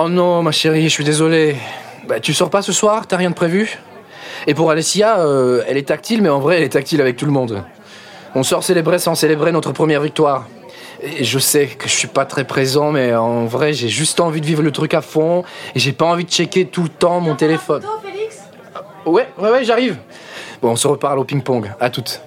Oh non, ma chérie, je suis désolé. Bah, tu sors pas ce soir T'as rien de prévu? Et pour Alessia, euh, elle est tactile, mais en vrai, elle est tactile avec tout le monde. On sort célébrer sans célébrer notre première victoire. Et je sais que je suis pas très présent, mais en vrai, j'ai juste envie de vivre le truc à fond. Et j'ai pas envie de checker tout le temps mon téléphone. Photo, Félix? Ouais, ouais, ouais, j'arrive. Bon, on se reparle au ping-pong. À toutes.